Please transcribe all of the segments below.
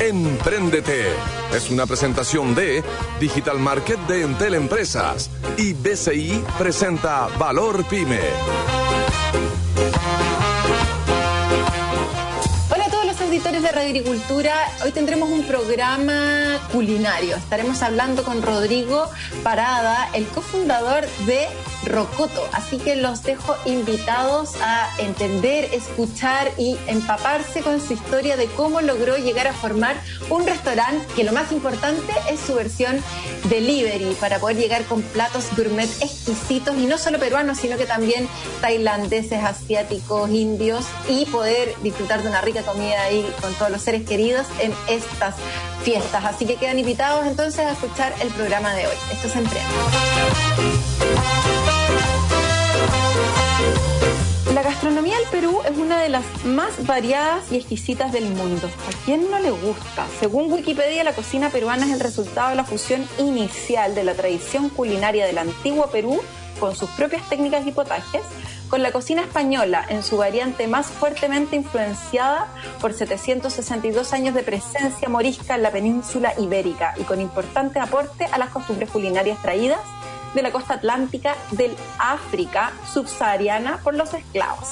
Empréndete es una presentación de Digital Market de Entel Empresas y BCI presenta Valor Pyme. Hola a todos los auditores de Radio Agricultura. Hoy tendremos un programa culinario. Estaremos hablando con Rodrigo Parada, el cofundador de Rocoto. Así que los dejo invitados a entender, escuchar y empaparse con su historia de cómo logró llegar a formar un restaurante que lo más importante es su versión delivery para poder llegar con platos gourmet exquisitos y no solo peruanos, sino que también tailandeses, asiáticos, indios y poder disfrutar de una rica comida ahí con todos los seres queridos en estas fiestas. Así que quedan invitados entonces a escuchar el programa de hoy. Esto es Emprende. La gastronomía del Perú es una de las más variadas y exquisitas del mundo. ¿A quién no le gusta? Según Wikipedia, la cocina peruana es el resultado de la fusión inicial de la tradición culinaria del antiguo Perú con sus propias técnicas y potajes, con la cocina española en su variante más fuertemente influenciada por 762 años de presencia morisca en la península ibérica y con importante aporte a las costumbres culinarias traídas de la costa atlántica del África subsahariana por los esclavos.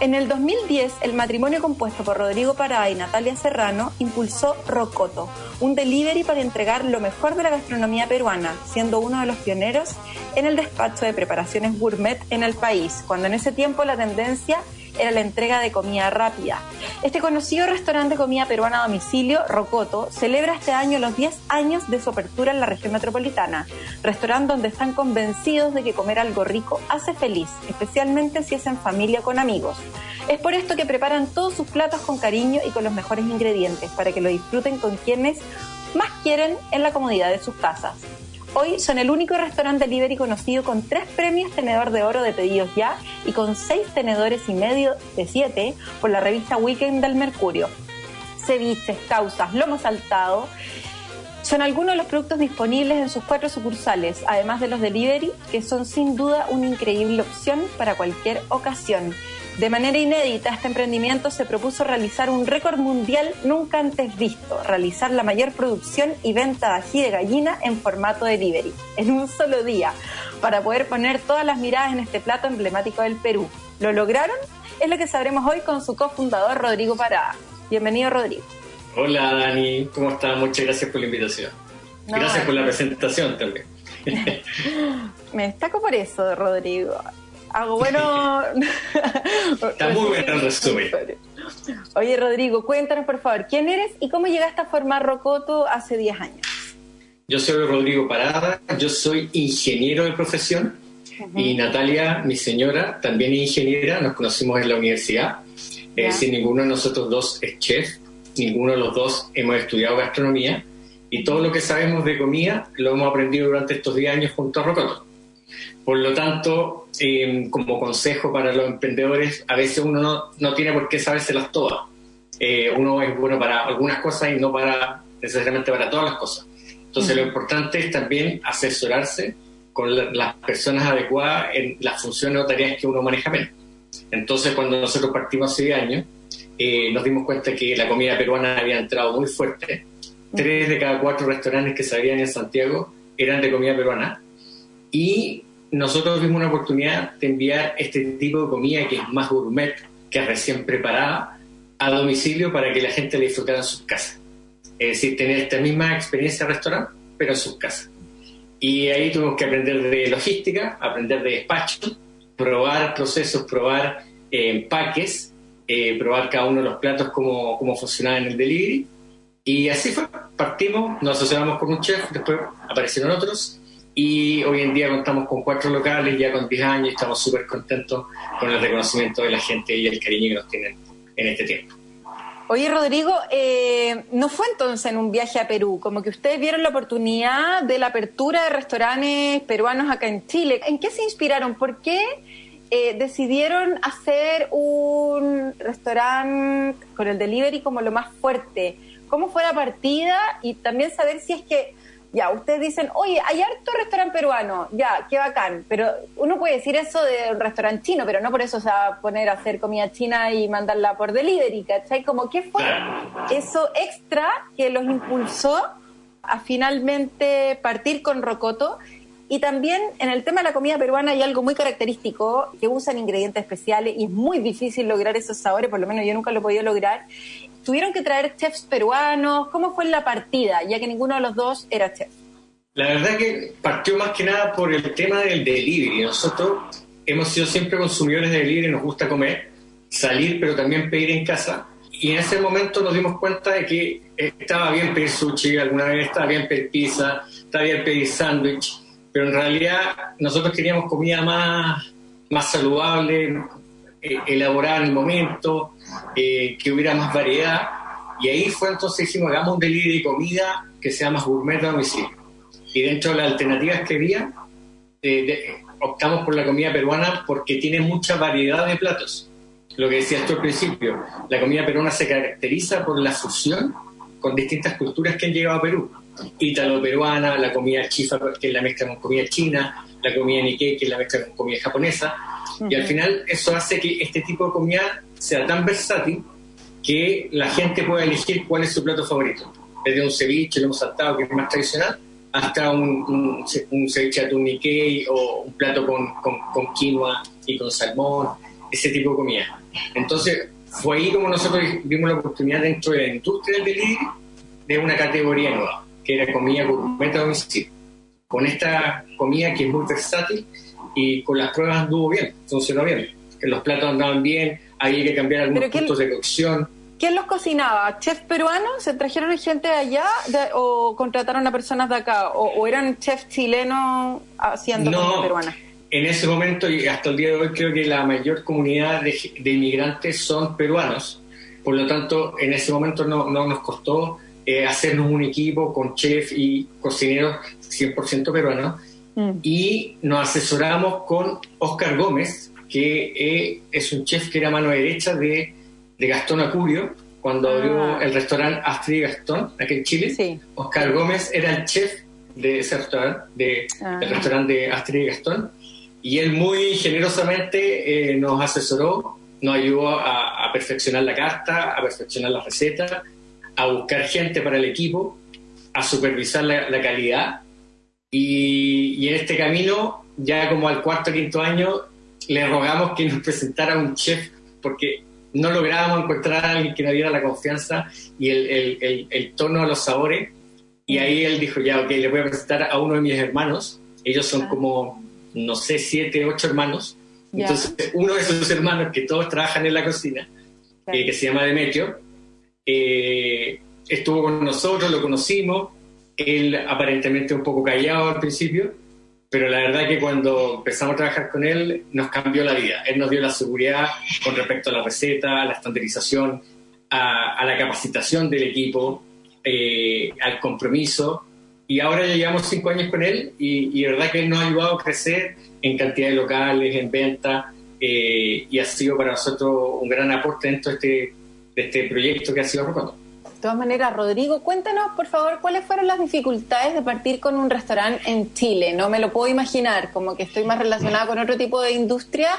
En el 2010, el matrimonio compuesto por Rodrigo Pará y Natalia Serrano impulsó Rocoto, un delivery para entregar lo mejor de la gastronomía peruana, siendo uno de los pioneros en el despacho de preparaciones gourmet en el país, cuando en ese tiempo la tendencia era la entrega de comida rápida. Este conocido restaurante de comida peruana a domicilio, Rocoto, celebra este año los 10 años de su apertura en la región metropolitana, restaurante donde están convencidos de que comer algo rico hace feliz, especialmente si es en familia o con amigos. Es por esto que preparan todos sus platos con cariño y con los mejores ingredientes, para que lo disfruten con quienes más quieren en la comodidad de sus casas. Hoy son el único restaurante delivery conocido con tres premios tenedor de oro de pedidos ya y con seis tenedores y medio de siete por la revista Weekend del Mercurio. Ceviches, causas, lomo saltado. Son algunos de los productos disponibles en sus cuatro sucursales, además de los delivery, que son sin duda una increíble opción para cualquier ocasión. De manera inédita, este emprendimiento se propuso realizar un récord mundial nunca antes visto, realizar la mayor producción y venta de ají de gallina en formato delivery, en un solo día, para poder poner todas las miradas en este plato emblemático del Perú. ¿Lo lograron? Es lo que sabremos hoy con su cofundador Rodrigo Parada. Bienvenido, Rodrigo. Hola, Dani. ¿Cómo estás? Muchas gracias por la invitación. gracias por la presentación también. Me destaco por eso, Rodrigo hago bueno. Está muy bueno el resumen. Oye, Rodrigo, cuéntanos por favor, ¿quién eres y cómo llegaste a formar Rocoto hace 10 años? Yo soy Rodrigo Parada, yo soy ingeniero de profesión y Natalia, mi señora, también es ingeniera, nos conocimos en la universidad. Es decir, ninguno de nosotros dos es chef, ninguno de los dos hemos estudiado gastronomía y todo lo que sabemos de comida lo hemos aprendido durante estos 10 años junto a Rocoto. Por lo tanto, em, como consejo para los emprendedores, a veces uno no, no tiene por qué sabérselas todas. Eh, uno es bueno para algunas cosas y no para necesariamente para todas las cosas. Entonces, lo importante es también asesorarse con las personas adecuadas en las funciones o tareas que uno maneja menos. Entonces, cuando nosotros partimos hace años, eh, nos dimos cuenta que la comida peruana había entrado muy fuerte. Tres de cada cuatro restaurantes que se abrían en Santiago eran de comida peruana. Y nosotros vimos una oportunidad de enviar este tipo de comida que es más gourmet, que es recién preparada, a domicilio para que la gente la disfrutara en sus casas. Es decir, tener esta misma experiencia de restaurante, pero en sus casas. Y ahí tuvimos que aprender de logística, aprender de despacho, probar procesos, probar eh, empaques, eh, probar cada uno de los platos, cómo, cómo funcionaba en el delivery. Y así fue, partimos, nos asociamos con un chef, después aparecieron otros y hoy en día contamos con cuatro locales, ya con 10 años, estamos súper contentos con el reconocimiento de la gente y el cariño que nos tienen en este tiempo. Oye, Rodrigo, eh, ¿no fue entonces en un viaje a Perú? Como que ustedes vieron la oportunidad de la apertura de restaurantes peruanos acá en Chile. ¿En qué se inspiraron? ¿Por qué eh, decidieron hacer un restaurante con el delivery como lo más fuerte. ¿Cómo fue la partida? Y también saber si es que ya, ustedes dicen, oye, hay harto restaurante peruano, ya, qué bacán, pero uno puede decir eso de un restaurante chino, pero no por eso se va a poner a hacer comida china y mandarla por delivery, ¿cachai? Como, ¿qué fue eso extra que los impulsó a finalmente partir con Rocoto? Y también en el tema de la comida peruana hay algo muy característico, que usan ingredientes especiales y es muy difícil lograr esos sabores, por lo menos yo nunca lo he podido lograr, ¿Tuvieron que traer chefs peruanos? ¿Cómo fue la partida, ya que ninguno de los dos era chef? La verdad que partió más que nada por el tema del delivery. Nosotros hemos sido siempre consumidores de delivery, nos gusta comer, salir, pero también pedir en casa. Y en ese momento nos dimos cuenta de que estaba bien pedir sushi, alguna vez estaba bien pedir pizza, estaba bien pedir sándwich, pero en realidad nosotros queríamos comida más, más saludable, eh, elaborada en el momento, eh, que hubiera más variedad. Y ahí fue entonces dijimos, hagamos un delivery de comida que sea más gourmet a domicilio. Y dentro de las alternativas que había, optamos por la comida peruana porque tiene mucha variedad de platos. Lo que decías tú al principio, la comida peruana se caracteriza por la fusión con distintas culturas que han llegado a Perú. Ítalo-peruana, la comida chifa, que es la mezcla con comida china, la comida nikkei, que es la mezcla con comida japonesa. Y al final eso hace que este tipo de comida sea tan versátil que la gente pueda elegir cuál es su plato favorito. Desde un ceviche, lo hemos saltado, que es más tradicional, hasta un, un, ceviche atún Nikkei o un plato con, con, quinoa y con salmón, ese tipo de comida. Entonces, fue ahí como nosotros vimos la oportunidad dentro de la industria del delivery de una categoría nueva, que era comida gourmet a domicilio. Con esta comida que es muy versátil y con las pruebas anduvo bien, funcionó bien. Los platos andaban bien, hay que cambiar algunos puntos de cocción. ¿Quién los cocinaba? ¿Chef peruanos? ¿Se trajeron gente de allá o contrataron a personas de acá? ¿O, eran chefs chilenos haciendo comida peruana? En ese momento y hasta el día de hoy creo que la mayor comunidad de, inmigrantes son peruanos. Por lo tanto, en ese momento no, nos costó eh, hacernos un equipo con chef y cocineros 100% peruanos. Mm. Y nos asesoramos con Oscar Gómez, que eh, es un chef que era mano derecha de, de Gastón Acurio, cuando abrió ah. el restaurante Astrid y Gastón, aquí en Chile. Oscar Gómez era el chef de ese restaurante, de, del ah. restaurante de Astrid Gastón, y él muy generosamente eh, nos asesoró, nos ayudó a, perfeccionar la carta, a perfeccionar la receta, a buscar gente para el equipo, a supervisar la, calidad. Y, y, en este camino, ya como al cuarto o quinto año, le rogamos que nos presentara un chef porque no lográbamos encontrar a alguien que nos diera la confianza y el, tono a los sabores. Y ahí él dijo, ya, ok, le voy a presentar a uno de mis hermanos. Ellos son como, no sé, siete, ocho hermanos. Entonces, uno de esos hermanos que todos trabajan en la cocina, eh, que se llama Demetrio, eh, estuvo con nosotros, lo conocimos. Él aparentemente un poco callado al principio, pero la verdad que cuando empezamos a trabajar con él nos cambió la vida. Él nos dio la seguridad con respecto a la receta, a la estandarización, a, la capacitación del equipo, eh, al compromiso. Y ahora ya llevamos cinco años con él y, y la verdad que él nos ha ayudado a crecer en cantidad de locales, en venta, eh, y ha sido para nosotros un gran aporte dentro de este, de este proyecto que ha sido Rocoto. De todas maneras, Rodrigo, cuéntanos, por favor, cuáles fueron las dificultades de partir con un restaurante en Chile. No me lo puedo imaginar, como que estoy más relacionada con otro tipo de industria.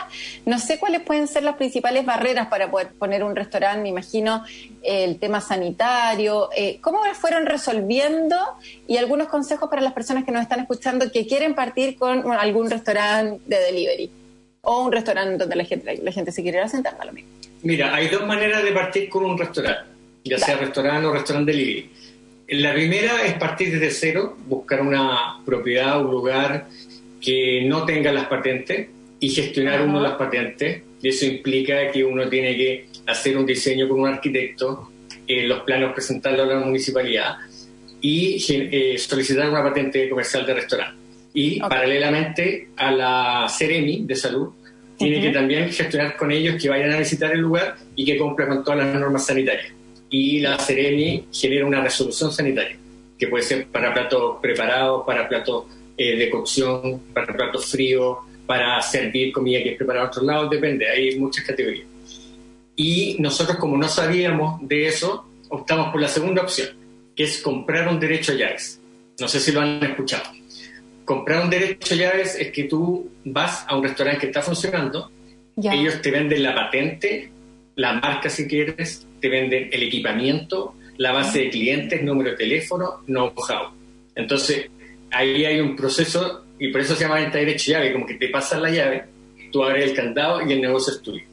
No sé cuáles pueden ser las principales barreras para poder poner un restaurante. Me imagino eh, el tema sanitario. Eh, ¿Cómo fueron resolviendo? Y algunos consejos para las personas que nos están escuchando que quieren partir con algún restaurante de delivery o un restaurante donde la gente, la gente se quiere ir a sentar, lo mismo. Mira, hay dos maneras de partir con un restaurante ya sea restaurante o restaurante delivery. La primera es partir desde cero, buscar una propiedad, un lugar que no tenga las patentes y gestionar uno las patentes. Y eso implica que uno tiene que hacer un diseño con un arquitecto, eh, los planos presentarlos a la municipalidad y eh, solicitar una patente comercial de restaurante. Y paralelamente a la Ceremi de salud, tiene que también gestionar con ellos que vayan a visitar el lugar y que cumplan con todas las normas sanitarias y la Ceremi genera una resolución sanitaria, que puede ser para platos preparados, para platos eh, de cocción, para platos fríos, para servir comida que es preparada a otros lados, depende, hay muchas categorías. Y nosotros como no sabíamos de eso, optamos por la segunda opción, que es comprar un derecho a llaves. No sé si lo han escuchado. Comprar un derecho a llaves es que tú vas a un restaurante que está funcionando, ellos te venden la patente, la marca si quieres, te venden el equipamiento, la base de clientes, número de teléfono, know-how. Entonces, ahí hay un proceso, y por eso se llama venta de derecho llave, como que te pasan la llave, tú abres el candado y el negocio es tuyo.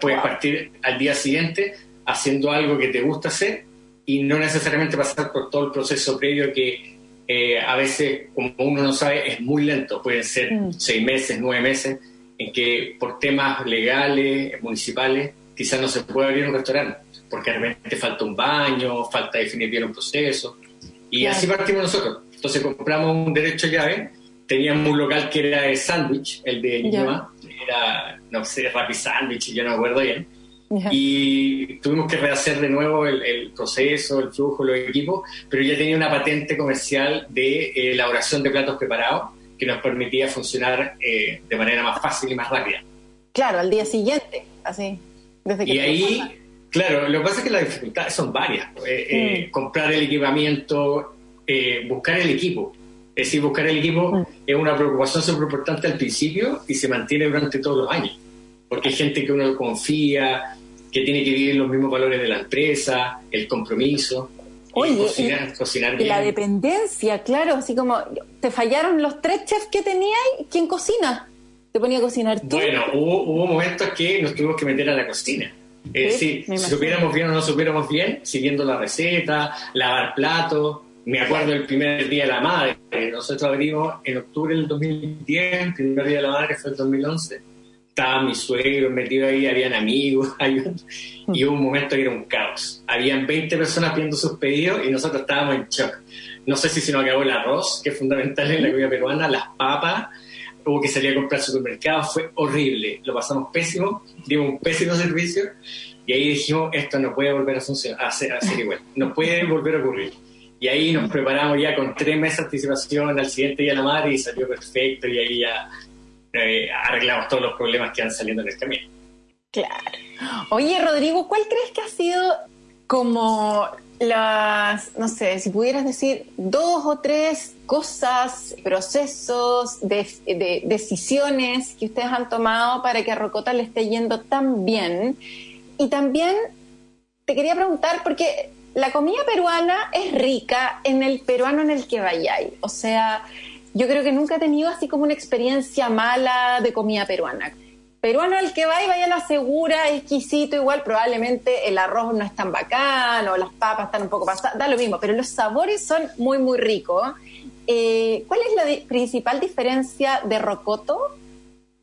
Puedes partir al día siguiente haciendo algo que te gusta hacer y no necesariamente pasar por todo el proceso previo que eh, a veces, como uno no sabe, es muy lento. Pueden ser mm. seis meses, nueve meses, en que por temas legales, municipales, quizás no se puede abrir un restaurante porque realmente falta un baño, falta definir bien un proceso. Y así partimos nosotros. Entonces compramos un derecho llave, teníamos un local que era de sándwich, el de Ñuñoa, era, no sé, Rappi Sándwich, yo no me acuerdo bien. Y tuvimos que rehacer de nuevo el, proceso, el flujo, los equipos, pero ya tenía una patente comercial de elaboración de platos preparados que nos permitía funcionar eh, de manera más fácil y más rápida. Claro, al día siguiente, así. Desde que y ahí Claro, lo que pasa es que las dificultades son varias. Eh, eh, mm. comprar el equipamiento, eh, buscar el equipo. Es decir, buscar el equipo mm. es una preocupación súper importante al principio y se mantiene durante todos los años. Porque hay gente que uno confía, que tiene que vivir los mismos valores de la empresa, el compromiso. Oye, cocinar, cocinar bien. la dependencia, claro, así como te fallaron los tres chefs que tenías, ¿quién cocina? ¿Te ponía a cocinar tú? Bueno, hubo, hubo momentos que nos tuvimos que meter a la cocina eh, sí, si supiéramos bien o no supiéramos bien, siguiendo la receta, lavar platos. Me acuerdo el primer día de la madre. Nosotros abrimos en octubre del 2010, el primer día de la madre fue el 2011. Estaba mi suegro metido ahí, habían amigos, y hubo un momento que era un caos. Habían 20 personas pidiendo sus pedidos y nosotros estábamos en shock. No sé si se nos acabó el arroz, que es fundamental en la comida peruana, las papas, hubo que salir a comprar supermercado, fue horrible, lo pasamos pésimo, dimos un pésimo servicio y ahí dijimos, esto no puede volver a funcionar, a ser, igual, no puede volver a ocurrir. Y ahí nos preparamos ya con tres meses de anticipación al siguiente día de la madre y salió perfecto y ahí ya eh, arreglamos todos los problemas que han saliendo en el camino. Claro. Oye, Rodrigo, ¿cuál crees que ha sido como las, no sé, si pudieras decir dos o tres cosas, procesos, de, decisiones que ustedes han tomado para que a Rocota le esté yendo tan bien. Y también te quería preguntar, porque la comida peruana es rica en el peruano en el que vayáis. O sea, yo creo que nunca he tenido así como una experiencia mala de comida peruana peruano al que va y vaya a la segura, exquisito, igual probablemente el arroz no es tan bacán o las papas están un poco pasadas, da lo mismo, pero los sabores son muy, muy ricos. Eh, ¿Cuál es la principal diferencia de Rocoto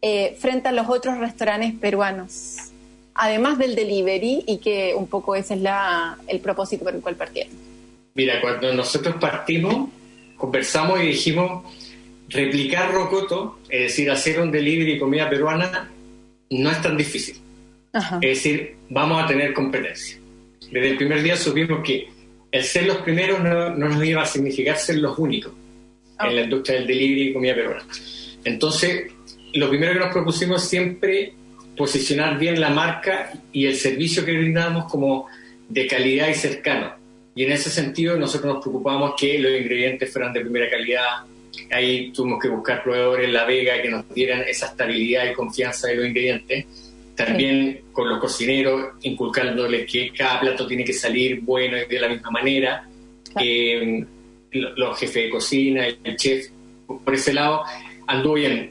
eh, frente a los otros restaurantes peruanos? Además del delivery y que un poco ese es la, el propósito por el cual partieron. Mira, cuando nosotros partimos, conversamos y dijimos replicar Rocoto, es decir, hacer un delivery de comida peruana no es tan difícil. Es decir, vamos a tener competencia. Desde el primer día supimos que el ser los primeros no, nos iba a significar ser los únicos en la industria del delivery y comida peruana. Entonces, lo primero que nos propusimos siempre posicionar bien la marca y el servicio que brindamos como de calidad y cercano. Y en ese sentido nosotros nos preocupamos que los ingredientes fueran de primera calidad, Ahí tuvimos que buscar proveedores en La Vega que nos dieran esa estabilidad y confianza de los ingredientes. También con los cocineros, inculcándoles que cada plato tiene que salir bueno y de la misma manera. Eh, los jefes de cocina, el chef, por ese lado, anduvo bien.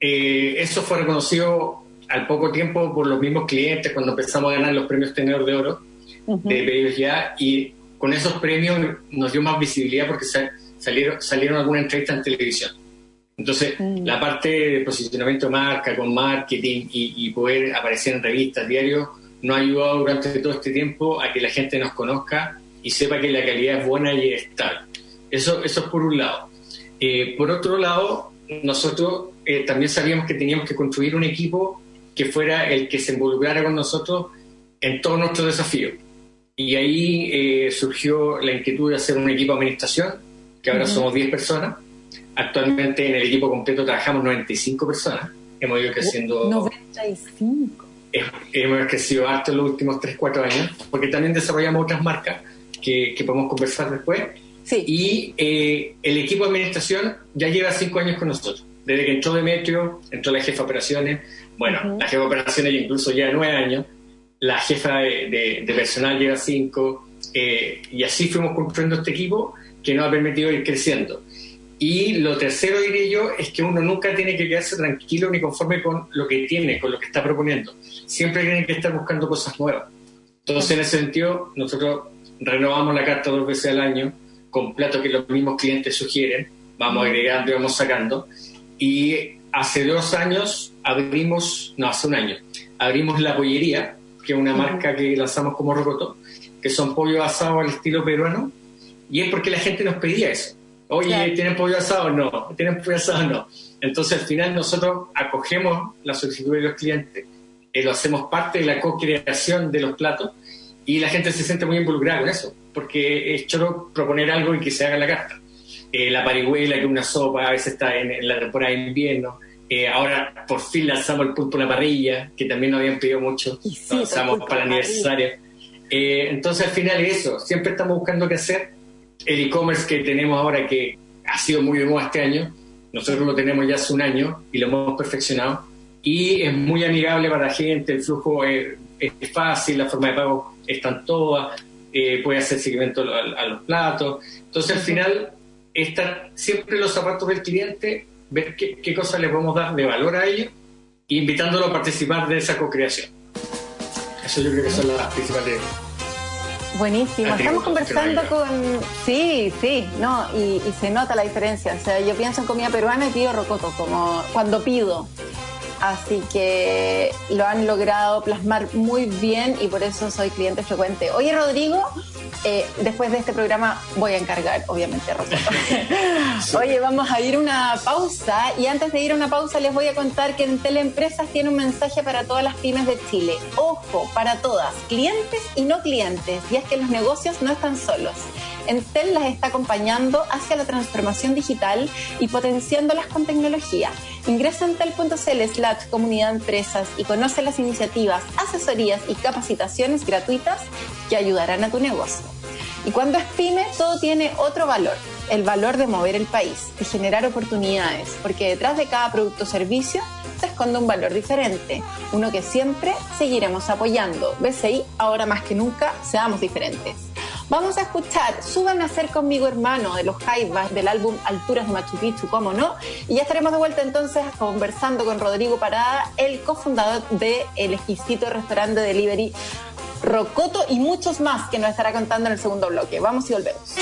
Eh, eso fue reconocido al poco tiempo por los mismos clientes cuando empezamos a ganar los premios Tenedor de Oro de Pedidos Ya y con esos premios nos dio más visibilidad porque se, salieron, salieron algunas entrevistas en televisión. Entonces, mm. la parte de posicionamiento de marca, con marketing y, poder aparecer en revistas, diarios, nos ha ayudado durante todo este tiempo a que la gente nos conozca y sepa que la calidad es buena y estable. Eso, eso es por un lado. Eh, por otro lado, nosotros eh, también sabíamos que teníamos que construir un equipo que fuera el que se involucrara con nosotros en todos nuestros desafíos. Y ahí eh, surgió la inquietud de hacer un equipo de administración que ahora somos 10 personas, Actualmente en el equipo completo trabajamos 95 personas. Hemos ido creciendo. 95. Hemos crecido harto en los últimos 3, 4 años, porque también desarrollamos otras marcas que, podemos conversar después. Sí. Y eh, el equipo de administración ya lleva 5 años con nosotros. Desde que entró Demetrio, entró la jefa de operaciones. Bueno, la jefa de operaciones incluso ya 9 años. La jefa de, personal lleva 5. Eh, y así fuimos construyendo este equipo que nos ha permitido ir creciendo. Y lo tercero, diré yo, es que uno nunca tiene que quedarse tranquilo ni conforme con lo que tiene, con lo que está proponiendo. Siempre tiene que estar buscando cosas nuevas. Entonces, en ese sentido, nosotros renovamos la carta dos veces al año con platos que los mismos clientes sugieren, vamos agregando y vamos sacando. Y hace dos años abrimos, no, hace un año, abrimos La Pollería, que es una marca que lanzamos como Rocoto, que son pollo asado al estilo peruano, y es porque la gente nos pedía eso. Oye, ¿tienen pollo asado? No. ¿Tienen pollo asado? No. Entonces, al final, nosotros acogemos la solicitud de los clientes, eh, lo hacemos parte de la co-creación de los platos y la gente se siente muy involucrada con eso, porque es choro proponer algo y que se haga la carta. Eh, la parihuela, que una sopa, a veces está en, la temporada de invierno. Eh, ahora por fin lanzamos el pulpo a la parrilla, que también nos habían pedido mucho. lo lanzamos para el aniversario. entonces al final es eso, siempre estamos buscando qué hacer el e-commerce que tenemos ahora, que ha sido muy de moda este año, nosotros lo tenemos ya hace un año y lo hemos perfeccionado. Y es muy amigable para la gente, el flujo es, fácil, la forma de pago están todas, eh, puede hacer seguimiento a, los platos. Entonces, al final, estar siempre los zapatos del cliente, ver qué, qué cosas le podemos dar de valor a ellos, e invitándolo a participar de esa co-creación. Eso yo creo que son las principales Buenísimo, estamos conversando con... Sí, sí, no, y, se nota la diferencia. O sea, yo pienso en comida peruana y pido rocoto, como cuando pido. Así que lo han logrado plasmar muy bien y por eso soy cliente frecuente. Oye, Rodrigo, eh, después de este programa voy a encargar, obviamente, rocoto. Oye, vamos a ir a una pausa y antes de ir a una pausa les voy a contar que en Teleempresas tiene un mensaje para todas las pymes de Chile. Ojo, para todas, clientes y no clientes, y es que los negocios no están solos. Entel las está acompañando hacia la transformación digital y potenciándolas con tecnología. Ingresa en tel.cl slash comunidad empresas y conoce las iniciativas, asesorías y capacitaciones gratuitas que ayudarán a tu negocio. Y cuando es pyme, todo tiene otro valor, el valor de mover el país, de generar oportunidades, porque detrás de cada producto o servicio se esconde un valor diferente, uno que siempre seguiremos apoyando. BCI, ahora más que nunca, seamos diferentes. Vamos a escuchar Suban a ser conmigo hermano de los Jaivas del álbum Alturas de Machu Picchu, cómo no. Y ya estaremos de vuelta entonces conversando con Rodrigo Parada, el cofundador de exquisito restaurante delivery Rocoto y muchos más que nos estará contando en el segundo bloque. Vamos y volvemos.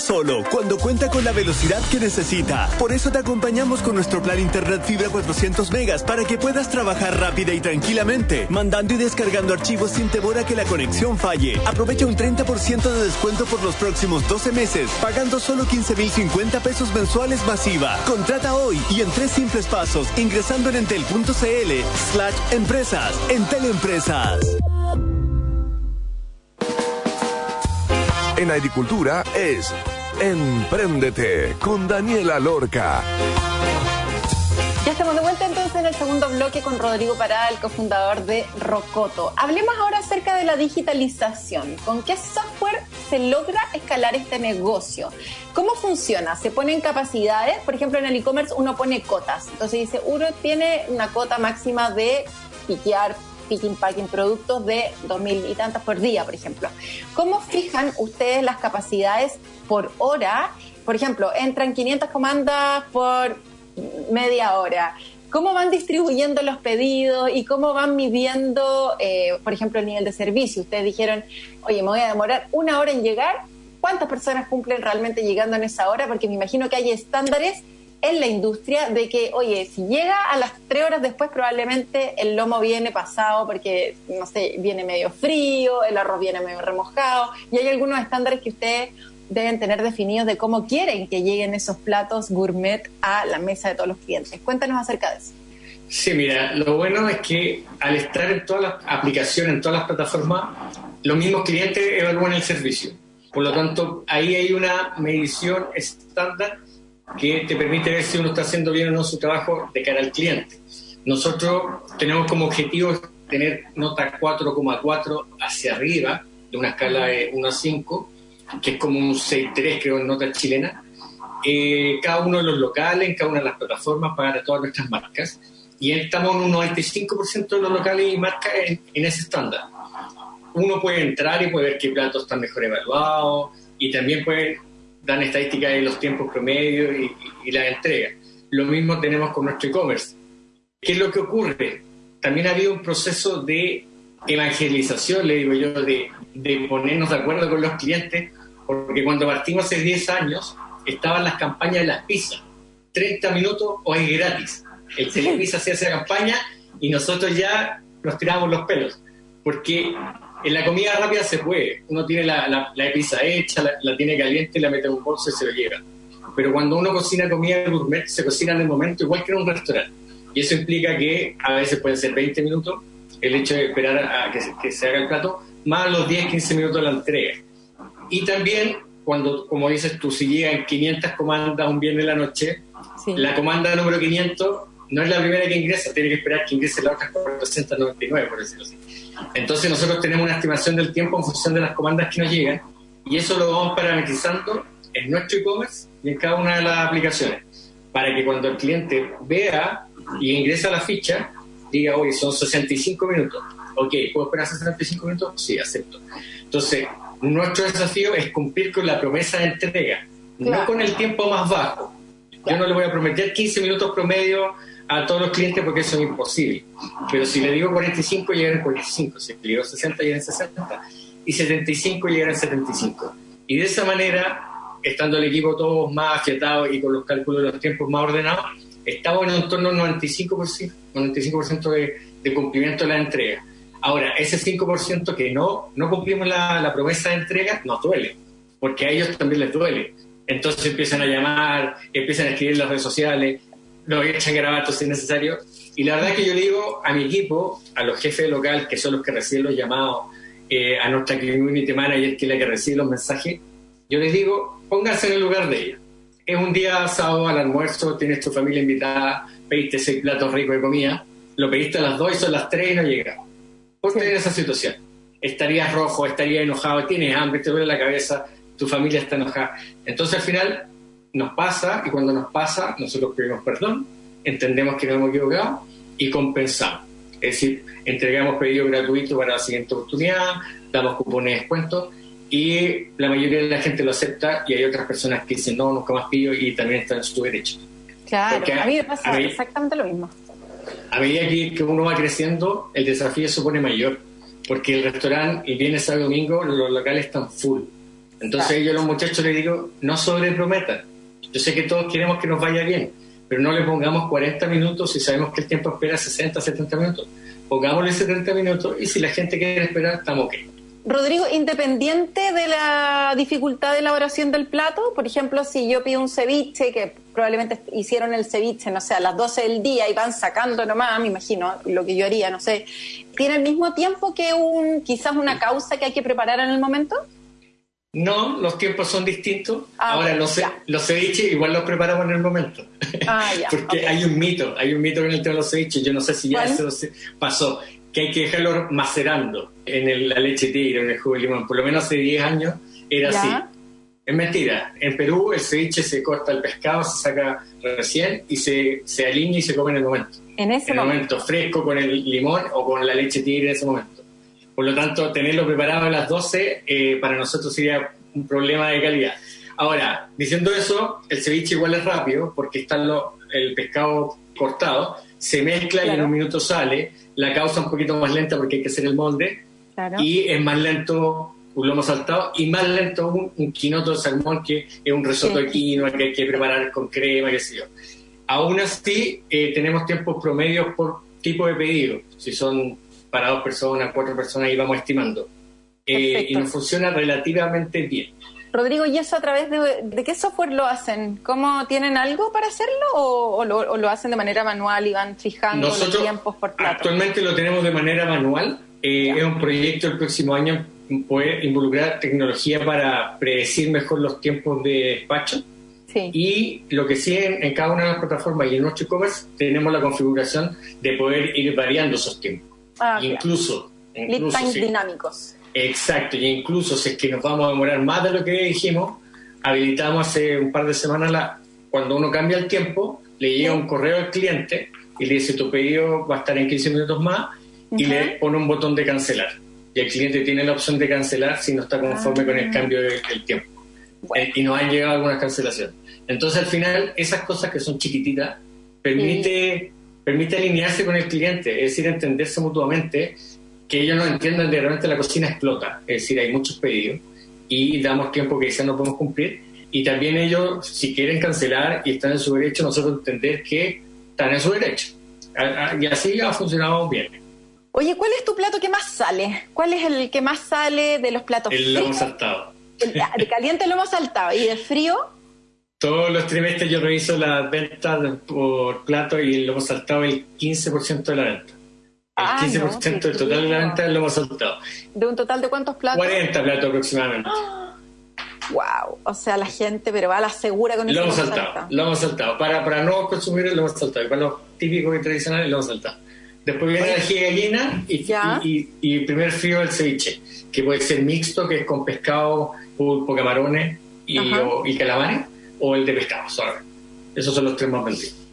Solo cuando cuenta con la velocidad que necesita. Por eso te acompañamos con nuestro plan Internet Fibra 400 megas para que puedas trabajar rápida y tranquilamente, mandando y descargando archivos sin temor a que la conexión falle. Aprovecha un 30% de descuento por los próximos 12 meses, pagando solo 15.050 pesos mensuales masiva. Contrata hoy y en tres simples pasos, ingresando en entel.cl slash empresas. Entel Empresas. En agricultura es Empréndete con Daniela Lorca. Ya estamos de vuelta entonces en el segundo bloque con Rodrigo Parada, el cofundador de Rocoto. Hablemos ahora acerca de la digitalización. ¿Con qué software se logra escalar este negocio? ¿Cómo funciona? ¿Se ponen capacidades? Por ejemplo, en el e-commerce uno pone cotas. Entonces dice, uno tiene una cota máxima de piquear picking, packing productos de dos mil y tantas por día, por ejemplo. ¿Cómo fijan ustedes las capacidades por hora? Por ejemplo, entran 500 comandas por media hora. ¿Cómo van distribuyendo los pedidos y cómo van midiendo, eh, por ejemplo, el nivel de servicio? Ustedes dijeron, oye, me voy a demorar una hora en llegar. ¿Cuántas personas cumplen realmente llegando en esa hora? Porque me imagino que hay estándares en la industria de que, oye, si llega a las tres horas después, probablemente el lomo viene pasado porque, no sé, viene medio frío, el arroz viene medio remojado, y hay algunos estándares que ustedes deben tener definidos de cómo quieren que lleguen esos platos gourmet a la mesa de todos los clientes. Cuéntanos acerca de eso. Sí, mira, lo bueno es que al estar en todas las aplicaciones, en todas las plataformas, los mismos clientes evalúan el servicio. Por lo tanto, ahí hay una medición estándar que te permite ver si uno está haciendo bien o no su trabajo de cara al cliente. Nosotros tenemos como objetivo tener nota 4,4 hacia arriba, de una escala de 1 a 5, que es como un 6,3 creo en nota chilena, eh, cada uno de los locales, en cada una de las plataformas para todas nuestras marcas. Y estamos en un 95% de los locales y marcas en, en ese estándar. Uno puede entrar y puede ver qué platos están mejor evaluados y también puede dan estadísticas de los tiempos promedio y, y, la entrega. Lo mismo tenemos con nuestro e-commerce. ¿Qué es lo que ocurre? También ha habido un proceso de evangelización, le digo yo, de, ponernos de acuerdo con los clientes, porque cuando partimos hace 10 años estaban las campañas de las pizzas. 30 minutos o es gratis. El Televisa hacía esa campaña y nosotros ya nos tirábamos los pelos, porque en la comida rápida se puede. Uno tiene la, la, pizza hecha, la, tiene caliente, la mete en un bolso y se lo lleva. Pero cuando uno cocina comida gourmet, se cocina en el momento igual que en un restaurante. Y eso implica que a veces pueden ser 20 minutos el hecho de esperar a que, que se haga el plato, más los 10, 15 minutos de la entrega. Y también, cuando, como dices tú, si llegan 500 comandas un viernes de la noche, la comanda número 500 no es la primera que ingresa, tiene que esperar que ingrese la otra 499, por decirlo así. Entonces nosotros tenemos una estimación del tiempo en función de las comandas que nos llegan y eso lo vamos parametrizando en nuestro e-commerce y en cada una de las aplicaciones para que cuando el cliente vea y ingresa la ficha diga, oye, son 65 minutos. Ok, ¿puedo esperar 65 minutos? Sí, acepto. Entonces, nuestro desafío es cumplir con la promesa de entrega, no con el tiempo más bajo. Yo no le voy a prometer 15 minutos promedio a todos los clientes porque eso es imposible. Pero si le digo 45, llegan 45. Si le digo 60, llegan 60. Y 75, llegan 75. Y de esa manera, estando el equipo todos más afiatados y con los cálculos de los tiempos más ordenados, estamos en torno al 95%, 95 de, de cumplimiento de la entrega. Ahora, ese 5% que no, no cumplimos la, la promesa de entrega nos duele, porque a ellos también les duele. Entonces empiezan a llamar, empiezan a escribir en las redes sociales, no echan garabatos si es necesario. Y la verdad es que yo digo a mi equipo, a los jefes local, que son los que reciben los llamados, eh, a nuestra community manager, que es la que recibe los mensajes, yo les digo, pónganse en el lugar de ella. Es un día sábado al almuerzo, tienes tu familia invitada, pediste seis platos ricos de comida, lo pediste a las dos y son las tres y no llega. ¿Por qué en esa situación? Estarías rojo, estarías enojado, tienes hambre, te duele la cabeza, tu familia está enojada. Entonces al final nos pasa y cuando nos pasa nosotros pedimos perdón, entendemos que nos hemos equivocado y compensamos. Es decir, entregamos pedido gratuito para la siguiente oportunidad, damos cupones de descuento y la mayoría de la gente lo acepta y hay otras personas que dicen no, nunca más pido y también están en su derecho. Claro, a mí me pasa exactamente lo mismo. A medida que, que, uno va creciendo, el desafío se pone mayor, porque el restaurante, y viene ese domingo, los locales están full. Entonces yo a los muchachos les digo, no sobreprometan. Yo sé que todos queremos que nos vaya bien, pero no le pongamos 40 minutos si sabemos que el tiempo espera 60, 70 minutos. Pongámosle 70 minutos y si la gente quiere esperar, estamos ok. Rodrigo, independiente de la dificultad de elaboración del plato, por ejemplo, si yo pido un ceviche, que probablemente hicieron el ceviche, no sé, a las 12 del día y van sacando nomás, me imagino, lo que yo haría, no sé, ¿tiene el mismo tiempo que un quizás una causa que hay que preparar en el momento? No, los tiempos son distintos. Ah, Ahora, los, los ceviches igual los preparamos en el momento. Ah, ya, Porque hay un mito, hay un mito con el tema de los ceviches. Yo no sé si ya eso pasó, que hay que dejarlo macerando en la leche tigre, en el jugo de limón. Por lo menos hace 10 años era así. Es mentira. En Perú el ceviche se corta el pescado, se saca recién y se, se alinea y se come en el momento. En ese momento. fresco con el limón o con la leche tigre en ese momento. Por lo tanto, tenerlo preparado a las 12 eh, para nosotros sería un problema de calidad. Ahora, diciendo eso, el ceviche igual es rápido porque está el pescado cortado, se mezcla y en un minuto sale. La causa un poquito más lenta porque hay que hacer el molde. Y es más lento un lomo saltado y más lento un, quinoto de salmón que es un risotto de quinoa que hay que preparar con crema, qué sé yo. Aún así, eh, tenemos tiempos promedios por tipo de pedido. Si son para dos personas, cuatro personas, y vamos estimando. Eh, y nos funciona relativamente bien. Rodrigo, ¿y eso a través de, qué software lo hacen? ¿Cómo tienen algo para hacerlo o, lo, hacen de manera manual y van fijando los tiempos por plato? Actualmente lo tenemos de manera manual. Eh, es un proyecto el próximo año poder involucrar tecnología para predecir mejor los tiempos de despacho. Sí. Y lo que sí en, cada una de las plataformas y en nuestro e-commerce tenemos la configuración de poder ir variando esos tiempos. Ah, incluso, incluso Lead dinámicos. Exacto, y incluso si es que nos vamos a demorar más de lo que dijimos, habilitamos hace un par de semanas la, cuando uno cambia el tiempo, le llega un correo al cliente y le dice tu pedido va a estar en 15 minutos más y le pone un botón de cancelar. Y el cliente tiene la opción de cancelar si no está conforme con el ah. cambio del tiempo. Eh, y nos han llegado algunas cancelaciones. Entonces al final esas cosas que son chiquititas permite permite alinearse con el cliente, es decir, entenderse mutuamente, que ellos no entiendan de realmente la cocina explota, es decir, hay muchos pedidos y damos tiempo que quizás no podemos cumplir. Y también ellos, si quieren cancelar y están en su derecho, nosotros entender que están en su derecho. Y así ha funcionado bien. Oye, ¿cuál es tu plato que más sale? ¿Cuál es el que más sale de los platos? El lomo saltado. de caliente lo hemos saltado. ¿Y de frío? Todos los trimestres yo reviso las ventas por plato y lo hemos saltado el 15% de la venta. El 15% del total de la venta lo hemos saltado. ¿De un total de cuántos platos? 40 platos aproximadamente. Wow, o sea, la gente, pero va a la segura con eso. Lo hemos saltado, lo hemos saltado. Para, para no consumir lo hemos saltado. Y para los típicos y tradicionales lo hemos saltado. Después viene la ají gallina y, y, y, el primer frío el ceviche, que puede ser mixto, que es con pescado, pulpo, camarones y, y calamares o el de pescado solamente. Esos son los tres más vendidos.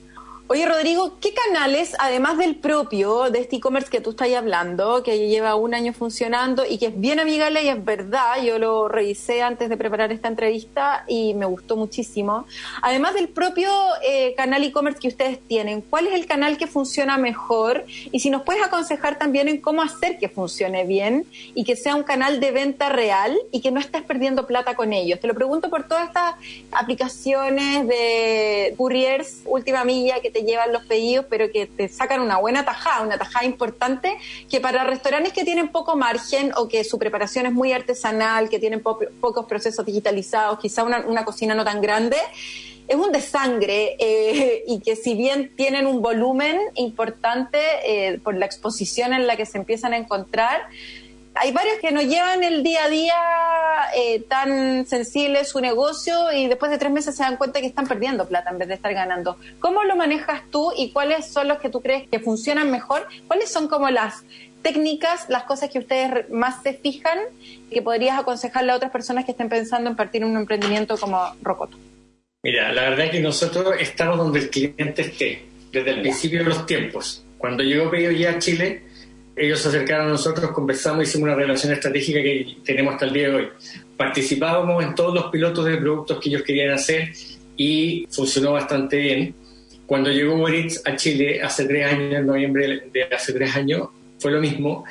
Oye, Rodrigo, ¿qué canales, además del propio, de este e-commerce que tú estás hablando, que lleva un año funcionando y que es bien amigable y es verdad, yo lo revisé antes de preparar esta entrevista y me gustó muchísimo. Además del propio eh, canal e-commerce que ustedes tienen, ¿cuál es el canal que funciona mejor? Y si nos puedes aconsejar también en cómo hacer que funcione bien y que sea un canal de venta real y que no estés perdiendo plata con ellos. Te lo pregunto por todas estas aplicaciones de couriers última milla que te llevan los pedidos, pero que te sacan una buena tajada, una tajada importante, que para restaurantes que tienen poco margen o que su preparación es muy artesanal, que tienen pocos procesos digitalizados, quizá una, cocina no tan grande, es un desangre eh, y que si bien tienen un volumen importante eh, por la exposición en la que se empiezan a encontrar, hay varios que nos llevan el día a día eh, tan sensible su negocio y después de tres meses se dan cuenta que están perdiendo plata en vez de estar ganando. ¿Cómo lo manejas tú y cuáles son los que tú crees que funcionan mejor? ¿Cuáles son como las técnicas, las cosas que ustedes más se fijan y que podrías aconsejarle a otras personas que estén pensando en partir un emprendimiento como Rocoto? Mira, la verdad es que nosotros estamos donde el cliente esté, desde el principio de los tiempos. Cuando llegó Pedido Ya a Chile, ellos se acercaron a nosotros, conversamos, hicimos una relación estratégica que tenemos hasta el día de hoy. Participábamos en todos los pilotos de productos que ellos querían hacer y funcionó bastante bien. Cuando llegó Moritz a Chile hace tres años, en noviembre de hace tres años, fue lo mismo.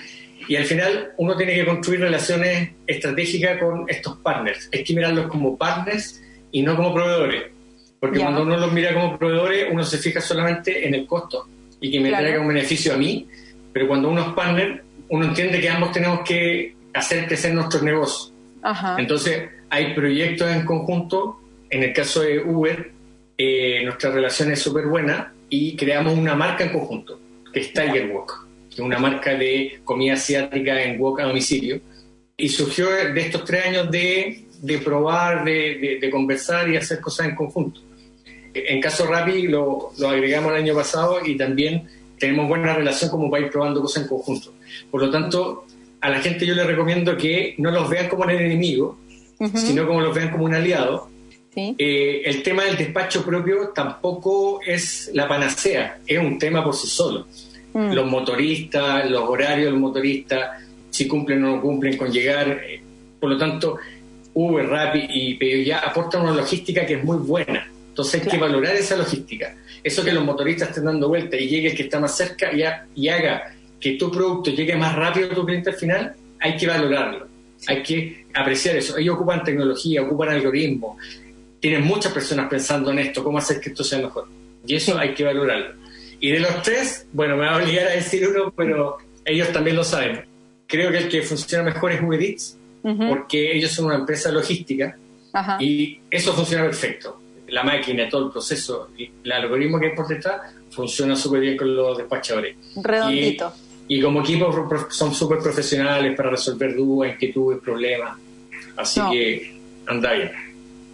Y al final uno tiene que construir relaciones estratégicas con estos partners. Hay que mirarlos como partners y no como proveedores. Porque cuando uno los mira como proveedores, uno se fija solamente en el costo y que me traiga un beneficio a mí. Pero cuando uno es partner, uno entiende que ambos tenemos que hacer crecer nuestros negocios. Entonces, hay proyectos en conjunto. En el caso de Uber, eh, nuestra relación es súper buena y creamos una marca en conjunto, que es Tiger Walk, que es una marca de comida asiática en Walk a domicilio. Y surgió de estos tres años de, de probar, de, de, conversar y hacer cosas en conjunto. En caso Rappi lo, lo agregamos el año pasado y también tenemos buena relación como para ir probando cosas en conjunto. Por lo tanto, a la gente yo le recomiendo que no los vean como un enemigo, sino como los vean como un aliado. Eh, el tema del despacho propio tampoco es la panacea, es un tema por sí solo. Mm. Los motoristas, los horarios de los motoristas, si cumplen o no cumplen con llegar. Eh, por lo tanto, Uber, Rappi y Pedido Ya aportan una logística que es muy buena. Entonces hay que valorar esa logística. Eso que los motoristas estén dando vuelta y llegue el que está más cerca y, y haga que tu producto llegue más rápido a tu cliente al final, hay que valorarlo. Hay que apreciar eso. Ellos ocupan tecnología, ocupan algoritmos. Tienen muchas personas pensando en esto, cómo hacer que esto sea mejor. Y eso hay que valorarlo. Y de los tres, bueno, me va a obligar a decir uno, pero ellos también lo saben. Creo que el que funciona mejor es Uber Eats, porque ellos son una empresa logística y eso funciona perfecto. La máquina, todo el proceso, el algoritmo que hay por detrás funciona súper bien con los despachadores. Redondito. Y, como equipo son súper profesionales para resolver dudas, inquietudes, problemas. Así que anda bien.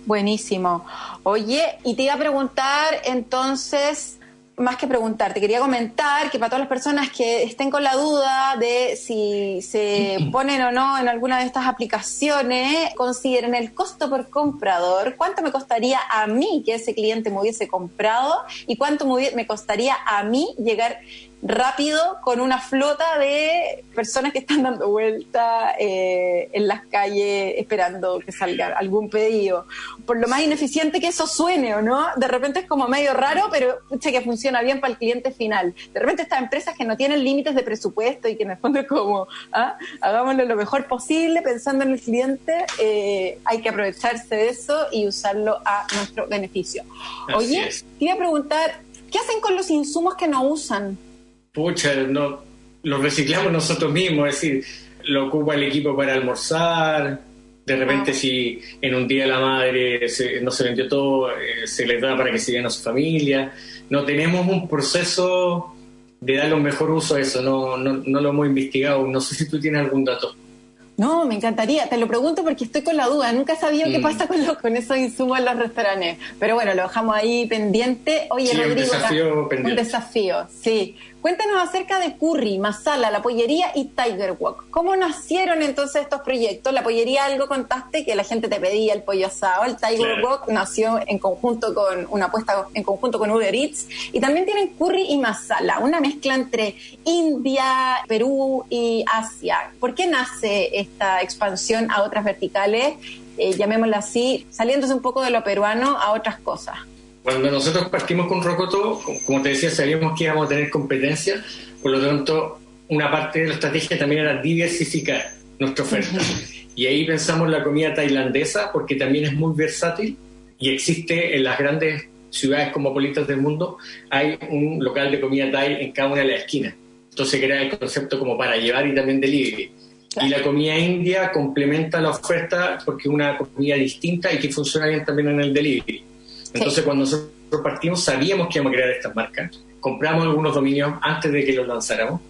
Buenísimo. Oye, y te iba a preguntar entonces más que preguntar, te quería comentar que para todas las personas que estén con la duda de si se ponen o no en alguna de estas aplicaciones, consideren el costo por comprador, cuánto me costaría a mí que ese cliente me hubiese comprado y cuánto me costaría a mí llegar rápido con una flota de personas que están dando vuelta eh, en las calles esperando que salga algún pedido. Por lo más ineficiente que eso suene, ¿o no? De repente es como medio raro, pero pucha que funciona bien para el cliente final. De repente estas empresas que no tienen límites de presupuesto y que en el fondo es como, ¿ah? hagámoslo lo mejor posible pensando en el cliente, eh, hay que aprovecharse de eso y usarlo a nuestro beneficio. Oye, te iba a preguntar, ¿qué hacen con los insumos que no usan? Pucha, no, lo reciclamos nosotros mismos, es decir, lo ocupa el equipo para almorzar, de repente ah. si en un día la madre no se vendió todo, eh, se les da para que sigan a su familia. No tenemos un proceso de darle un mejor uso a eso, no, no, no lo hemos investigado, no sé si tú tienes algún dato. No, me encantaría. Te lo pregunto porque estoy con la duda. Nunca he sabido qué mm. pasa con, con esos insumos en los restaurantes. Pero bueno, lo dejamos ahí pendiente. Oye, Rodrigo. Un desafío pendiente. Un desafío, sí. Cuéntanos acerca de Curry, Masala, La Pollería y Tiger Walk. ¿Cómo nacieron entonces estos proyectos? La Pollería, algo contaste que la gente te pedía el pollo asado. El Tiger Walk nació en conjunto con una apuesta en conjunto con Uber Eats. Y también tienen Curry y Masala, una mezcla entre India, Perú y Asia. ¿Por qué nace esta expansión a otras verticales? Eh, llamémosla así, saliéndose un poco de lo peruano a otras cosas. Cuando nosotros partimos con Rocoto, como te decía, sabíamos que íbamos a tener competencia, por lo tanto, una parte de la estrategia también era diversificar nuestra oferta. Y ahí pensamos la comida tailandesa, porque también es muy versátil y existe en las grandes ciudades cosmopolitas del mundo, hay un local de comida thai en cada una de las esquinas. Entonces crea el concepto como para llevar y también delivery. Y la comida india complementa la oferta porque es una comida distinta y que funciona bien también en el delivery. Entonces, cuando nosotros partimos, sabíamos que íbamos a crear estas marcas. Compramos algunos dominios antes de que los lanzáramos.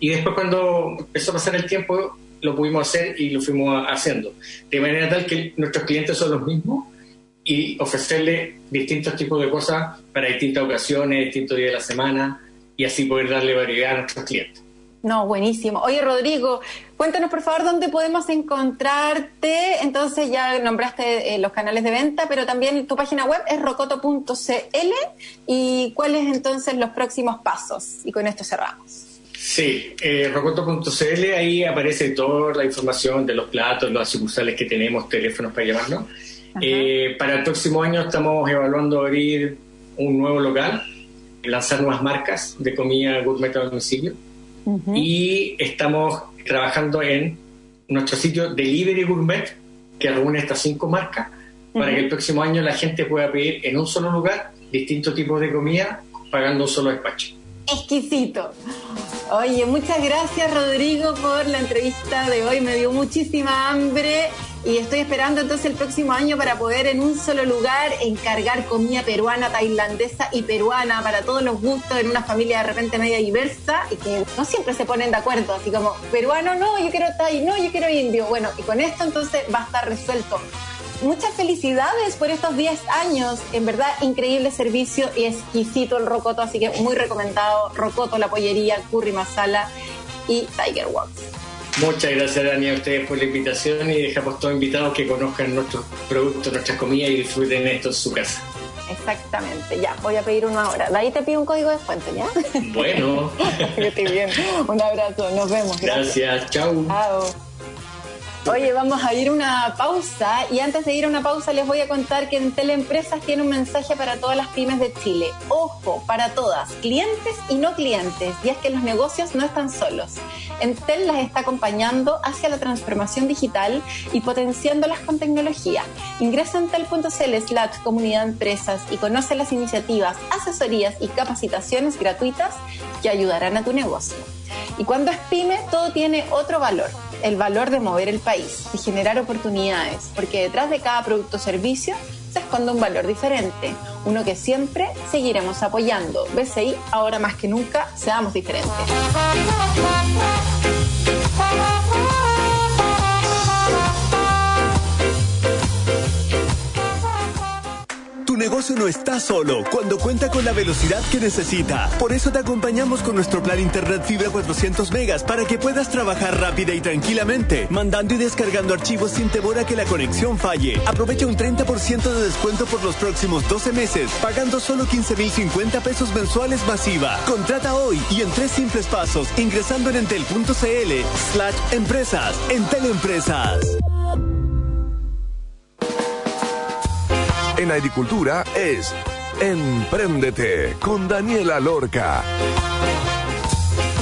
Y después, cuando empezó a pasar el tiempo, lo pudimos hacer y lo fuimos haciendo. De manera tal que nuestros clientes son los mismos y ofrecerle distintos tipos de cosas para distintas ocasiones, distintos días de la semana y así poder darle variedad a nuestros clientes. No, buenísimo. Oye, Rodrigo, cuéntanos por favor dónde podemos encontrarte. Entonces ya nombraste eh, los canales de venta, pero también tu página web es rocoto.cl. ¿Y cuáles entonces los próximos pasos? Y con esto cerramos. Sí, eh, rocoto.cl, ahí aparece toda la información de los platos, las sucursales que tenemos, teléfonos para llamarnos. Eh, para el próximo año estamos evaluando abrir un nuevo local, lanzar nuevas marcas de comida gourmet a domicilio y estamos trabajando en nuestro sitio Delivery Gourmet, que reúne estas cinco marcas, para que el próximo año la gente pueda pedir en un solo lugar distintos tipos de comida pagando un solo despacho. Exquisito. Oye, muchas gracias Rodrigo por la entrevista de hoy. Me dio muchísima hambre y estoy esperando entonces el próximo año para poder en un solo lugar encargar comida peruana, tailandesa y peruana para todos los gustos en una familia de repente media diversa y que no siempre se ponen de acuerdo, así como peruano no, yo quiero thai, no, yo quiero indio. Bueno, y con esto entonces va a estar resuelto muchas felicidades por estos 10 años. En verdad, increíble servicio y exquisito el rocoto, así que muy recomendado. Rocoto, la pollería, curry masala y Tiger Walks. Muchas gracias, Dani, a ustedes por la invitación y dejamos todos invitados que conozcan nuestros productos, nuestras comidas y disfruten esto en su casa. Exactamente, ya, voy a pedir uno ahora. De ahí te pido un código de descuento, ¿ya? Bueno. que estés bien. Un abrazo, nos vemos. Gracias, gracias. chao. Chao. Oye, vamos a ir una pausa y antes de ir a una pausa les voy a contar que en Teleempresas tiene un mensaje para todas las pymes de Chile. Ojo, para todas, clientes y no clientes, y es que los negocios no están solos. Entel las está acompañando hacia la transformación digital y potenciándolas con tecnología. Ingresa en tel.cl slash comunidad empresas y conoce las iniciativas, asesorías y capacitaciones gratuitas que ayudarán a tu negocio. Y cuando es pyme, todo tiene otro valor el valor de mover el país y generar oportunidades, porque detrás de cada producto o servicio se esconde un valor diferente, uno que siempre seguiremos apoyando. BCI, ahora más que nunca, seamos diferentes. Negocio no está solo cuando cuenta con la velocidad que necesita. Por eso te acompañamos con nuestro plan Internet Fibra 400 megas para que puedas trabajar rápida y tranquilamente, mandando y descargando archivos sin temor a que la conexión falle. Aprovecha un 30% de descuento por los próximos 12 meses, pagando solo 15.050 pesos mensuales masiva. Contrata hoy y en tres simples pasos, ingresando en entel.cl slash empresas. Entel Empresas. En agricultura es Empréndete con Daniela Lorca.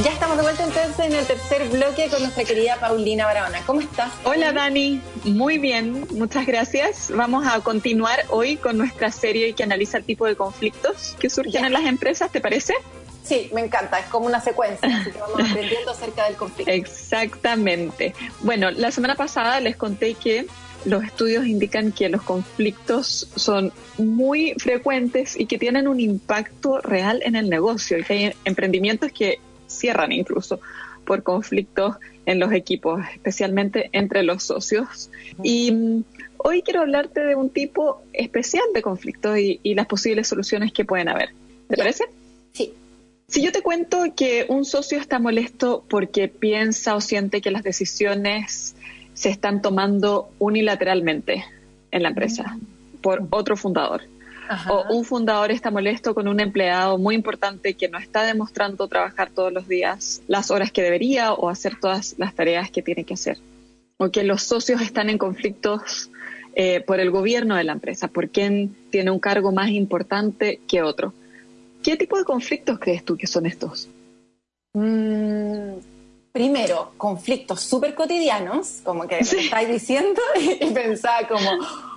Ya estamos de vuelta entonces en el tercer bloque con nuestra querida Paulina Barahona. ¿Cómo estás? Hola Dani, muy bien, muchas gracias. Vamos a continuar hoy con nuestra serie que analiza el tipo de conflictos que surgen en las empresas, ¿te parece? Sí, me encanta, es como una secuencia, así que vamos aprendiendo acerca del conflicto. Exactamente. Bueno, la semana pasada les conté que los estudios indican que los conflictos son muy frecuentes y que tienen un impacto real en el negocio y que hay emprendimientos que cierran incluso por conflictos en los equipos, especialmente entre los socios. Y mm, hoy quiero hablarte de un tipo especial de conflictos y, y las posibles soluciones que pueden haber. ¿Te parece? Sí. Si yo te cuento que un socio está molesto porque piensa o siente que las decisiones se están tomando unilateralmente en la empresa por otro fundador. O un fundador está molesto con un empleado muy importante que no está demostrando trabajar todos los días las horas que debería o hacer todas las tareas que tiene que hacer. O que los socios están en conflictos eh, por el gobierno de la empresa, por quién tiene un cargo más importante que otro. ¿Qué tipo de conflictos crees tú que son estos? Mm, primero, conflictos súper cotidianos, como que me estáis diciendo, y pensaba como,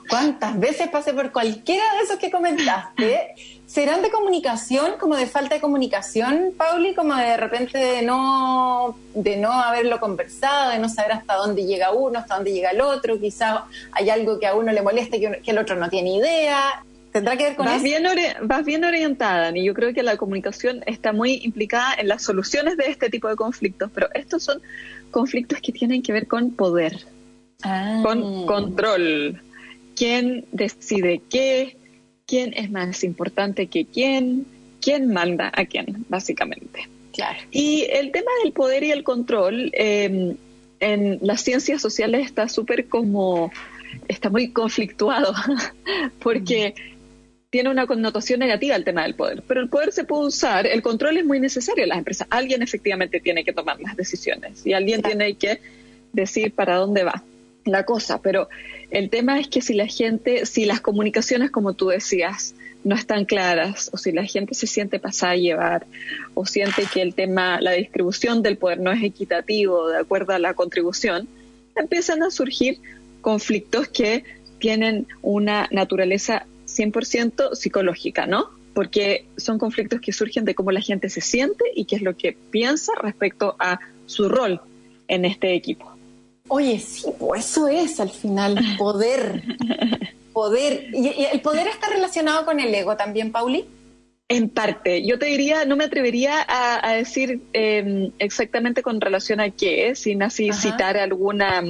¿cuántas veces pasé por cualquiera de esos que comentaste? ¿Serán de comunicación, como de falta de comunicación, Pauli, como de repente de no, de no haberlo conversado, de no saber hasta dónde llega uno, hasta dónde llega el otro, quizás hay algo que a uno le moleste que, que el otro no tiene idea, ¿Tendrá que ver con vas eso? Bien vas bien orientada, y yo creo que la comunicación está muy implicada en las soluciones de este tipo de conflictos, pero estos son conflictos que tienen que ver con poder, Ah. con control. ¿Quién decide qué? ¿Quién es más importante que quién? ¿Quién manda a quién, básicamente? Claro. Y el tema del poder y el control eh, en las ciencias sociales está súper como, está muy conflictuado, porque tiene una connotación negativa el tema del poder, pero el poder se puede usar, el control es muy necesario en las empresas, alguien efectivamente tiene que tomar las decisiones y alguien tiene que decir para dónde va. la cosa, pero el tema es que si la gente, si las comunicaciones, como tú decías, no están claras, o si la gente se siente pasada a llevar, o siente que el tema, la distribución del poder no es equitativo de acuerdo a la contribución, empiezan a surgir conflictos que tienen una naturaleza 100% psicológica, ¿no? Porque son conflictos que surgen de cómo la gente se siente y qué es lo que piensa respecto a su rol en este equipo. Oye, sí, pues eso es al final, poder. poder. ¿Y, el poder está relacionado con el ego también, Pauli? En parte. Yo te diría, no me atrevería a, decir em, exactamente con relación a qué, sin así citar alguna,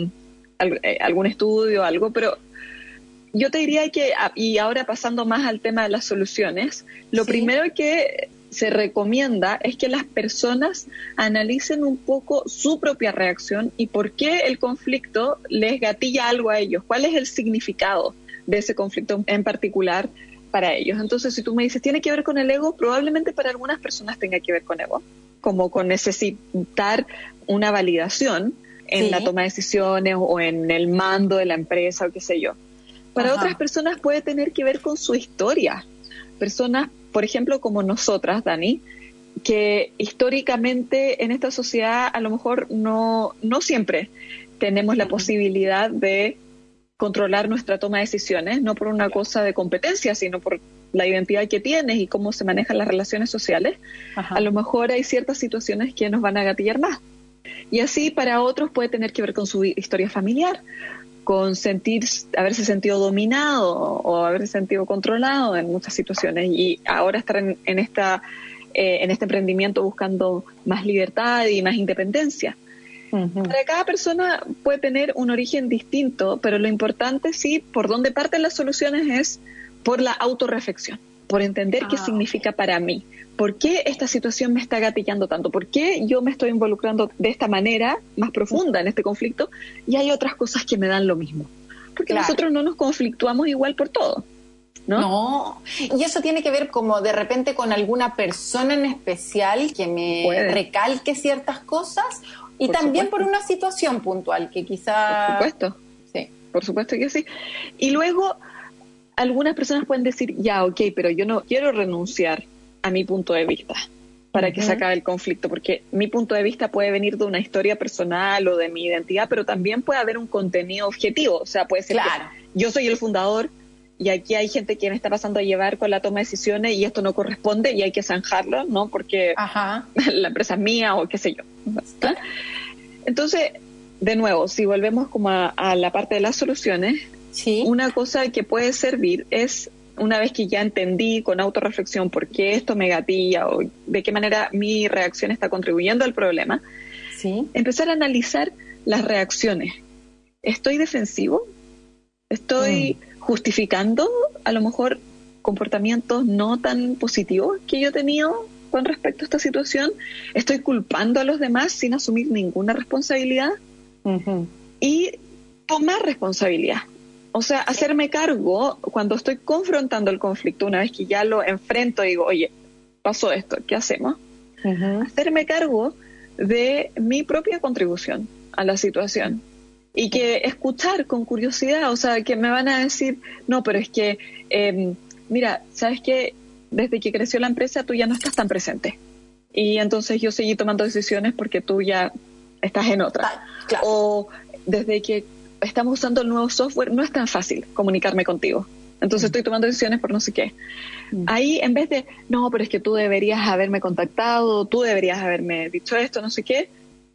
eh, algún estudio o algo, pero yo te diría que, ah, y ahora pasando más al tema de las soluciones, lo primero que se recomienda es que las personas analicen un poco su propia reacción y por qué el conflicto les gatilla algo a ellos, cuál es el significado de ese conflicto en particular para ellos. Entonces, si tú me dices, tiene que ver con el ego, probablemente para algunas personas tenga que ver con ego, como con necesitar una validación en la toma de decisiones o en el mando de la empresa o qué sé yo. Para otras personas puede tener que ver con su historia. Personas por ejemplo, como nosotras, Dani, que históricamente en esta sociedad a lo mejor no, no siempre tenemos la posibilidad de controlar nuestra toma de decisiones, no por una cosa de competencia, sino por la identidad que tienes y cómo se manejan las relaciones sociales, a lo mejor hay ciertas situaciones que nos van a gatillar más. Y así para otros puede tener que ver con su historia familiar, con sentir, haberse sentido dominado o haberse sentido controlado en muchas situaciones y ahora estar en, esta, eh, en este emprendimiento buscando más libertad y más independencia. Para cada persona puede tener un origen distinto, pero lo importante sí, por donde parten las soluciones es por la autorreflexión, por entender qué ah, significa para mí. ¿Por qué esta situación me está gatillando tanto? ¿Por qué yo me estoy involucrando de esta manera más profunda en este conflicto y hay otras cosas que me dan lo mismo? Porque nosotros no nos conflictuamos igual por todo. ¿No? ¿no? y eso tiene que ver como de repente con alguna persona en especial que me recalque ciertas cosas y también por una situación puntual que quizá... Por supuesto, sí, por supuesto que sí. Y luego algunas personas pueden decir, ya, ok, pero yo no quiero renunciar a mi punto de vista para que se acabe el conflicto, porque mi punto de vista puede venir de una historia personal o de mi identidad, pero también puede haber un contenido objetivo, o sea, puede ser claro. que yo soy el fundador y aquí hay gente que me está pasando a llevar con la toma de decisiones y esto no corresponde y hay que zanjarlo, ¿no? Porque la empresa es mía o qué sé yo. Entonces, de nuevo, si volvemos como a, la parte de las soluciones, una cosa que puede servir es una vez que ya entendí con autorreflexión por qué esto me gatilla o de qué manera mi reacción está contribuyendo al problema, ¿Sí? empezar a analizar las reacciones. ¿Estoy defensivo? ¿Estoy mm. justificando a lo mejor comportamientos no tan positivos que yo he tenido con respecto a esta situación? ¿Estoy culpando a los demás sin asumir ninguna responsabilidad? Y tomar responsabilidad. O sea, hacerme cargo cuando estoy confrontando el conflicto, una vez que ya lo enfrento y digo, oye, pasó esto, ¿qué hacemos? Hacerme cargo de mi propia contribución a la situación y que escuchar con curiosidad, o sea, que me van a decir, no, pero es que, em, mira, ¿sabes qué? Desde que creció la empresa tú ya no estás tan presente. Y entonces yo seguí tomando decisiones porque tú ya estás en otra. Ah, o desde que estamos usando el nuevo software, no es tan fácil comunicarme contigo. Entonces mm. estoy tomando decisiones por no sé qué. Mm. Ahí, en vez de, no, pero es que tú deberías haberme contactado, tú deberías haberme dicho esto, no sé qué,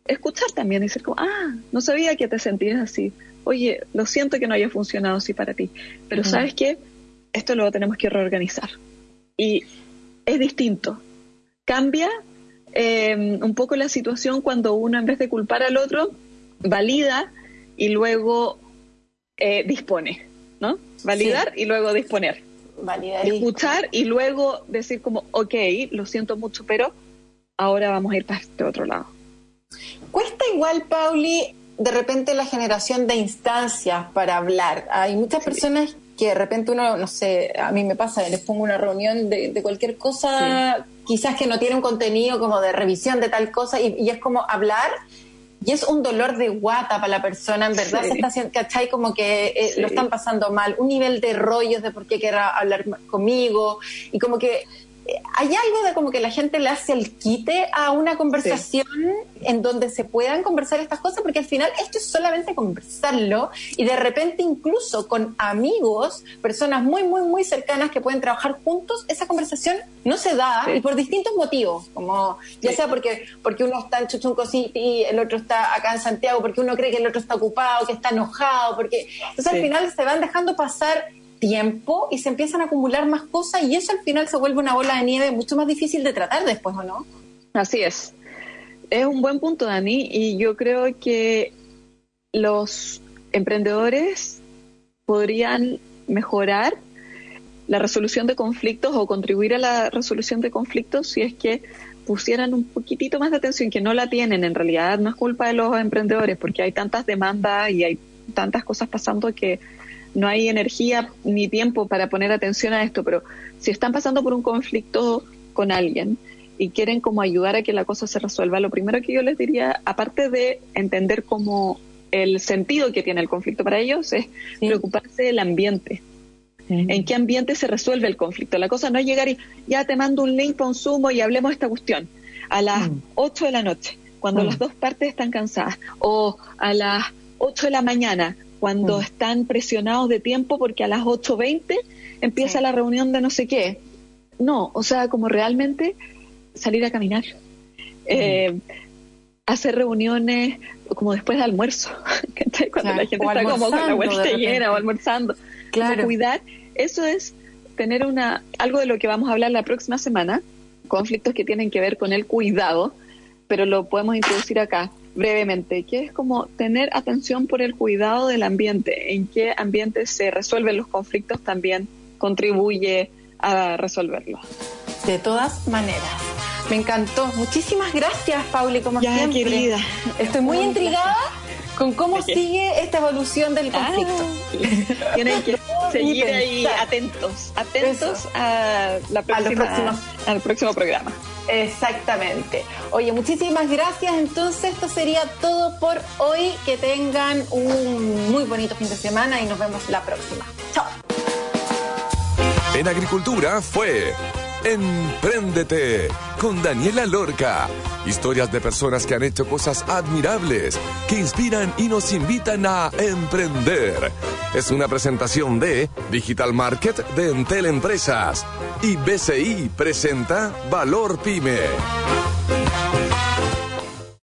escuchar también y decir como, ah, no sabía que te sentías así. Oye, lo siento que no haya funcionado así para ti, pero ¿sabes qué? Esto lo tenemos que reorganizar. Y es distinto. Cambia eh, un poco la situación cuando uno, en vez de culpar al otro, valida y luego eh, dispone, ¿no? Validar y luego disponer. Validar Escuchar y luego decir como, ok, lo siento mucho, pero ahora vamos a ir para este otro lado. Cuesta igual, Pauli, de repente la generación de instancias para hablar. Hay muchas personas que de repente uno, no sé, a mí me pasa, les pongo una reunión de, cualquier cosa, quizás que no tiene un contenido como de revisión de tal cosa, y, y es como hablar y es un dolor de guata para la persona, en verdad se está haciendo, ¿cachai? Como que eh, lo están pasando mal, un nivel de rollos de por qué quiera hablar conmigo y como que hay algo de como que la gente le hace el quite a una conversación en donde se puedan conversar estas cosas, porque al final esto es solamente conversarlo y de repente incluso con amigos, personas muy, muy, muy cercanas que pueden trabajar juntos, esa conversación no se da y por distintos motivos, como ya sea porque, porque uno está en Chuchunco City y el otro está acá en Santiago, porque uno cree que el otro está ocupado, que está enojado, porque entonces al final se van dejando pasar tiempo y se empiezan a acumular más cosas y eso al final se vuelve una bola de nieve mucho más difícil de tratar después, ¿o no? Así es. Es un buen punto, Dani, y yo creo que los emprendedores podrían mejorar la resolución de conflictos o contribuir a la resolución de conflictos si es que pusieran un poquitito más de atención, que no la tienen en realidad, no es culpa de los emprendedores, porque hay tantas demandas y hay tantas cosas pasando que no hay energía ni tiempo para poner atención a esto, pero si están pasando por un conflicto con alguien y quieren como ayudar a que la cosa se resuelva, lo primero que yo les diría, aparte de entender cómo el sentido que tiene el conflicto para ellos, es preocuparse del ambiente. ¿En qué ambiente se resuelve el conflicto? La cosa no es llegar y ya te mando un link para un Zoom y hablemos de esta cuestión a las 8 de la noche, cuando las dos partes están cansadas, o a las 8 de la mañana, cuando mm. están presionados de tiempo porque a las 8.20 empieza la reunión de no sé qué. No, o sea, como realmente salir a caminar, eh, hacer reuniones como después de almuerzo, cuando la gente está como con la vuelta llena o almorzando. Claro. cuidar, eso es tener una algo de lo que vamos a hablar la próxima semana, conflictos que tienen que ver con el cuidado, pero lo podemos introducir acá brevemente, que es como tener atención por el cuidado del ambiente, en qué ambiente se resuelven los conflictos también contribuye a resolverlos. De todas maneras. Me encantó. Muchísimas gracias, Pauli, como ya, siempre. querida. Estoy muy intrigada con cómo sigue esta evolución del conflicto. Ah, tienen que seguir ahí atentos, atentos a la al próximo programa. Exactamente. Oye, muchísimas gracias. Entonces, esto sería todo por hoy. Que tengan un muy bonito fin de semana y nos vemos la próxima. Chao. En Agricultura fue Empréndete con Daniela Lorca. Historias de personas que han hecho cosas admirables, que inspiran y nos invitan a emprender. Es una presentación de Digital Market de Entel Empresas y BCI presenta Valor Pyme.